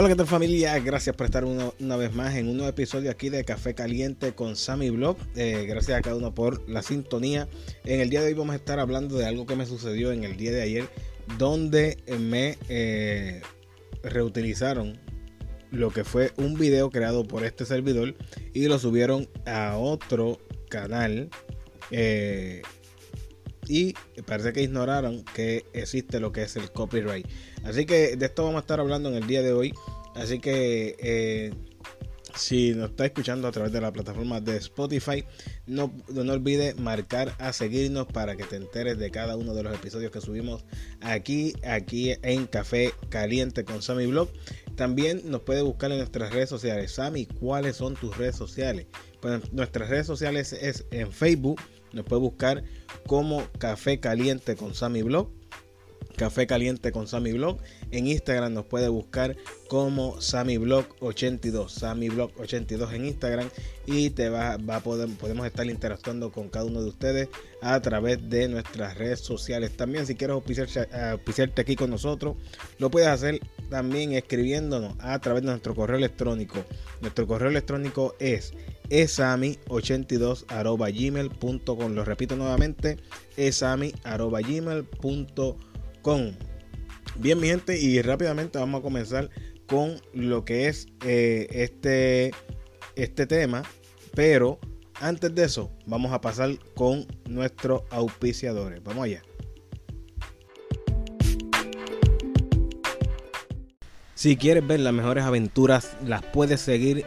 Hola, ¿qué tal familia? Gracias por estar una vez más en un nuevo episodio aquí de Café Caliente con Sammy Blog. Eh, gracias a cada uno por la sintonía. En el día de hoy vamos a estar hablando de algo que me sucedió en el día de ayer, donde me eh, reutilizaron lo que fue un video creado por este servidor y lo subieron a otro canal. Eh, y parece que ignoraron que existe lo que es el copyright. Así que de esto vamos a estar hablando en el día de hoy. Así que eh, si nos está escuchando a través de la plataforma de Spotify, no, no olvide marcar a seguirnos para que te enteres de cada uno de los episodios que subimos aquí, aquí en Café Caliente con Sammy Blog. También nos puede buscar en nuestras redes sociales. Sammy, ¿cuáles son tus redes sociales? Pues nuestras redes sociales es en Facebook nos puede buscar como Café Caliente con Sammy Blog. Café Caliente con Sammy Blog. En Instagram nos puede buscar como Sammy Blog 82. Sammy Blog 82 en Instagram. Y te va, va a poder, podemos estar interactuando con cada uno de ustedes a través de nuestras redes sociales. También si quieres auspiciarte aquí con nosotros, lo puedes hacer también escribiéndonos a través de nuestro correo electrónico. Nuestro correo electrónico es esami82 gmail.com. Lo repito nuevamente, esami gmail.com. Bien, mi gente, y rápidamente vamos a comenzar con lo que es eh, este, este tema. Pero antes de eso, vamos a pasar con nuestros auspiciadores. Vamos allá. Si quieres ver las mejores aventuras, las puedes seguir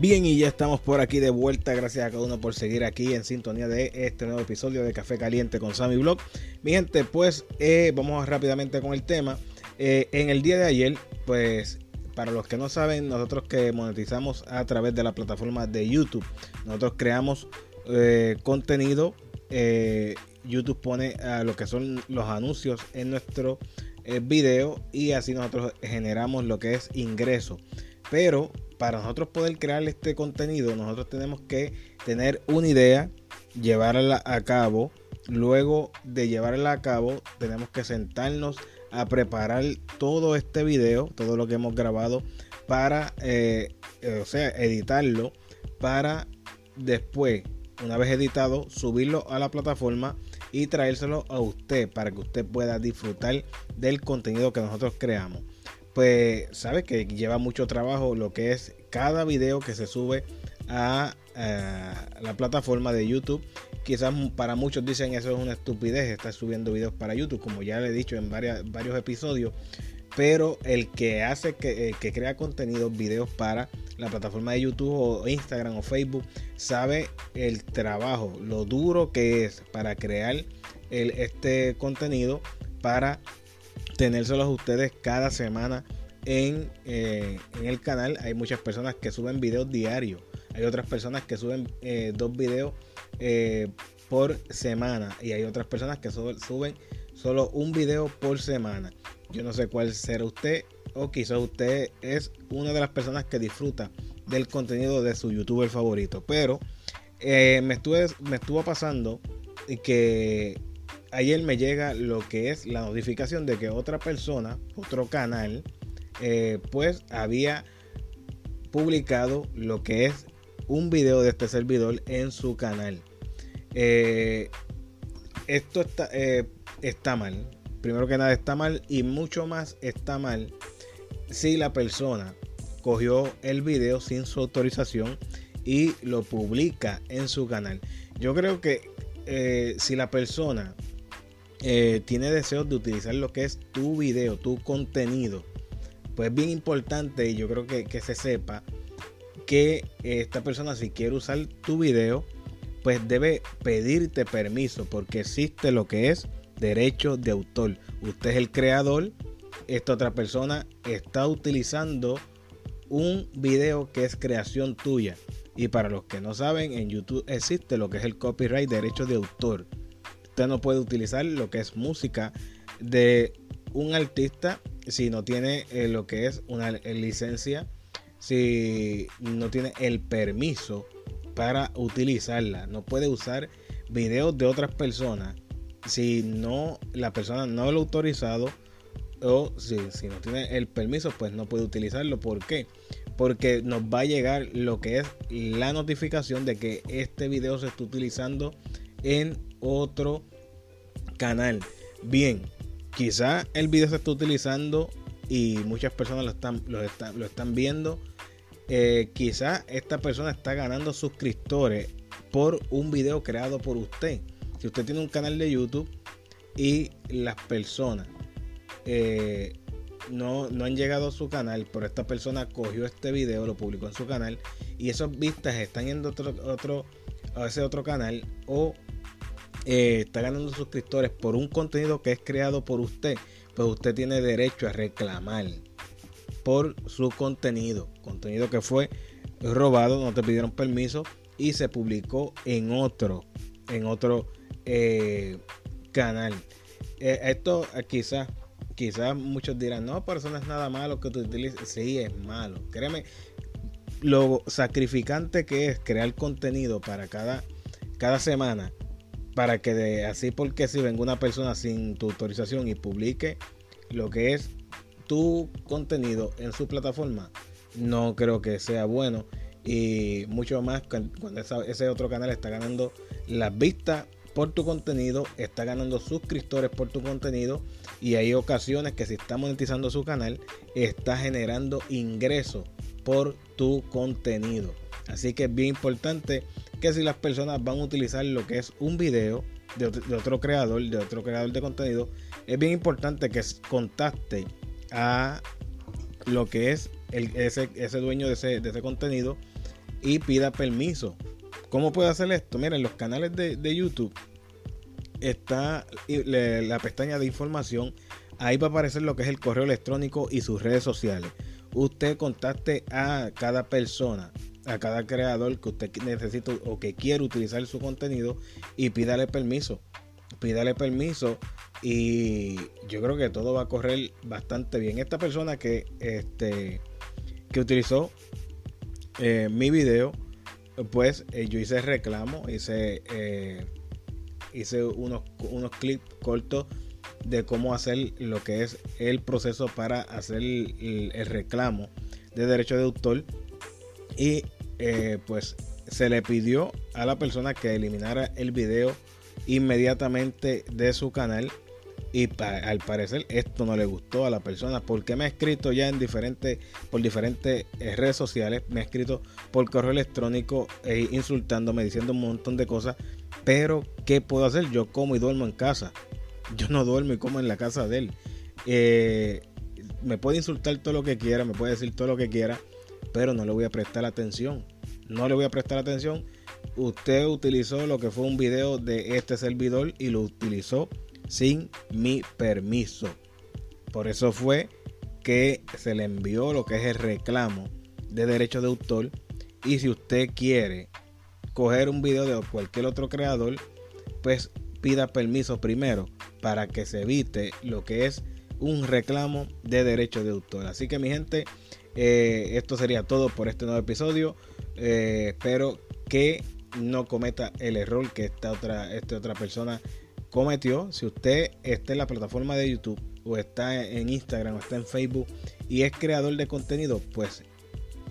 Bien, y ya estamos por aquí de vuelta. Gracias a cada uno por seguir aquí en sintonía de este nuevo episodio de Café Caliente con Sammy Blog. Mi gente, pues eh, vamos rápidamente con el tema. Eh, en el día de ayer, pues para los que no saben, nosotros que monetizamos a través de la plataforma de YouTube, nosotros creamos eh, contenido. YouTube pone a lo que son los anuncios en nuestro video y así nosotros generamos lo que es ingreso. Pero para nosotros poder crear este contenido, nosotros tenemos que tener una idea, llevarla a cabo. Luego de llevarla a cabo, tenemos que sentarnos a preparar todo este video, todo lo que hemos grabado, para, eh, o sea, editarlo, para después, una vez editado, subirlo a la plataforma y traérselo a usted para que usted pueda disfrutar del contenido que nosotros creamos pues sabe que lleva mucho trabajo lo que es cada video que se sube a, la plataforma de YouTube. Quizás para muchos dicen eso es una estupidez estar subiendo videos para YouTube, como ya le he dicho en varios episodios. Pero el que hace que, que crea contenido, videos para la plataforma de YouTube o Instagram o Facebook, sabe el trabajo, lo duro que es para crear el, este contenido para tenérselos a ustedes cada semana en, eh, en, el canal. Hay muchas personas que suben videos diarios. Hay otras personas que suben eh, dos videos eh, por semana. Y hay otras personas que suben solo un video por semana. Yo no sé cuál será usted. O quizás usted es una de las personas que disfruta del contenido de su youtuber favorito. Pero me, estuve, me estuvo pasando que ayer me llega lo que es la notificación de que otra persona, otro canal, eh, pues había publicado lo que es un video de este servidor en su canal. Eh, esto está, eh, está mal. Primero que nada está mal y mucho más está mal si la persona cogió el video sin su autorización y lo publica en su canal. Yo creo que si la persona eh, tiene deseos de utilizar lo que es tu video, tu contenido, pues es bien importante y yo creo que, que se sepa que esta persona si quiere usar tu video, pues debe pedirte permiso porque existe lo que es derecho de autor. Usted es el creador, esta otra persona está utilizando un video que es creación tuya. Y para los que no saben, en YouTube existe lo que es el copyright, derecho de autor. Usted no puede utilizar lo que es música de un artista si no tiene eh, lo que es una licencia, si no tiene el permiso para utilizarla. No puede usar videos de otras personas si no la persona no lo ha autorizado o si, si, no tiene el permiso pues no puede utilizarlo. ¿Por qué? Porque nos va a llegar lo que es la notificación de que este video se está utilizando en otro canal. Bien, quizá el video se está utilizando y muchas personas lo están, lo están, viendo. Eh, quizá esta persona está ganando suscriptores por un video creado por usted. Si usted tiene un canal de YouTube y las personas eh, no, no, han llegado a su canal, pero esta persona cogió este video, lo publicó en su canal y esas vistas están a otro, otro, a ese otro canal o eh, está ganando suscriptores por un contenido que es creado por usted, pues usted tiene derecho a reclamar por su contenido, contenido que fue robado, no te pidieron permiso y se publicó en otro, en otro eh, canal. Eh, esto quizás, quizás muchos dirán, no, pero eso no es nada malo que tú utilices. Sí, es malo. Créeme, lo sacrificante que es crear contenido para cada, cada semana, para que de, así porque si venga una persona sin tu autorización y publique lo que es tu contenido en su plataforma, no creo que sea bueno y mucho más cuando ese otro canal está ganando las vistas por tu contenido, está ganando suscriptores por tu contenido y hay ocasiones que si está monetizando su canal, está generando ingresos por tu contenido. Así que es bien importante que si las personas van a utilizar lo que es un video de otro, creador, de otro creador de contenido, es bien importante que contacte a lo que es ese, ese, dueño de ese, de ese contenido y pida permiso. ¿Cómo puede hacer esto? Miren, los canales de, YouTube está la pestaña de información. Ahí va a aparecer lo que es el correo electrónico y sus redes sociales. Usted contacte a cada persona, a cada creador que usted necesita o que quiere utilizar su contenido y pídale permiso. Pídale permiso y yo creo que todo va a correr bastante bien. Esta persona que, este, que utilizó eh, mi video, pues eh, yo hice reclamo, hice, eh, hice unos, unos clips cortos de cómo hacer lo que es el proceso para hacer el, reclamo de derecho de autor y pues se le pidió a la persona que eliminara el video inmediatamente de su canal y al parecer esto no le gustó a la persona porque me ha escrito ya en diferentes por diferentes eh, redes sociales me ha escrito por correo electrónico e insultándome diciendo un montón de cosas pero qué puedo hacer yo como y duermo en casa. Yo no duermo y como en la casa de él. Eh, me puede insultar todo lo que quiera me puede decir todo lo que quiera pero no le voy a prestar atención no le voy a prestar atención usted utilizó lo que fue un video de este servidor y lo utilizó sin mi permiso. Por eso fue que se le envió lo que es el reclamo de derecho de autor. Y si usted quiere coger un video de cualquier otro creador, pues pida permiso primero para que se evite lo que es un reclamo de derecho de autor. Así que mi gente, eh, esto sería todo por este nuevo episodio. Eh, espero que no cometa el error que esta otra, esta otra persona cometió. Si usted está en la plataforma de YouTube o está en Instagram o está en Facebook y es creador de contenido, pues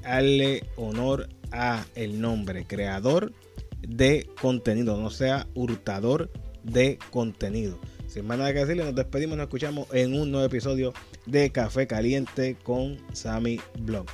hazle honor a el nombre, creador de contenido, no sea hurtador de contenido. Sin más nada que decirle, nos despedimos, nos escuchamos en un nuevo episodio de Café Caliente con Sammy Blog.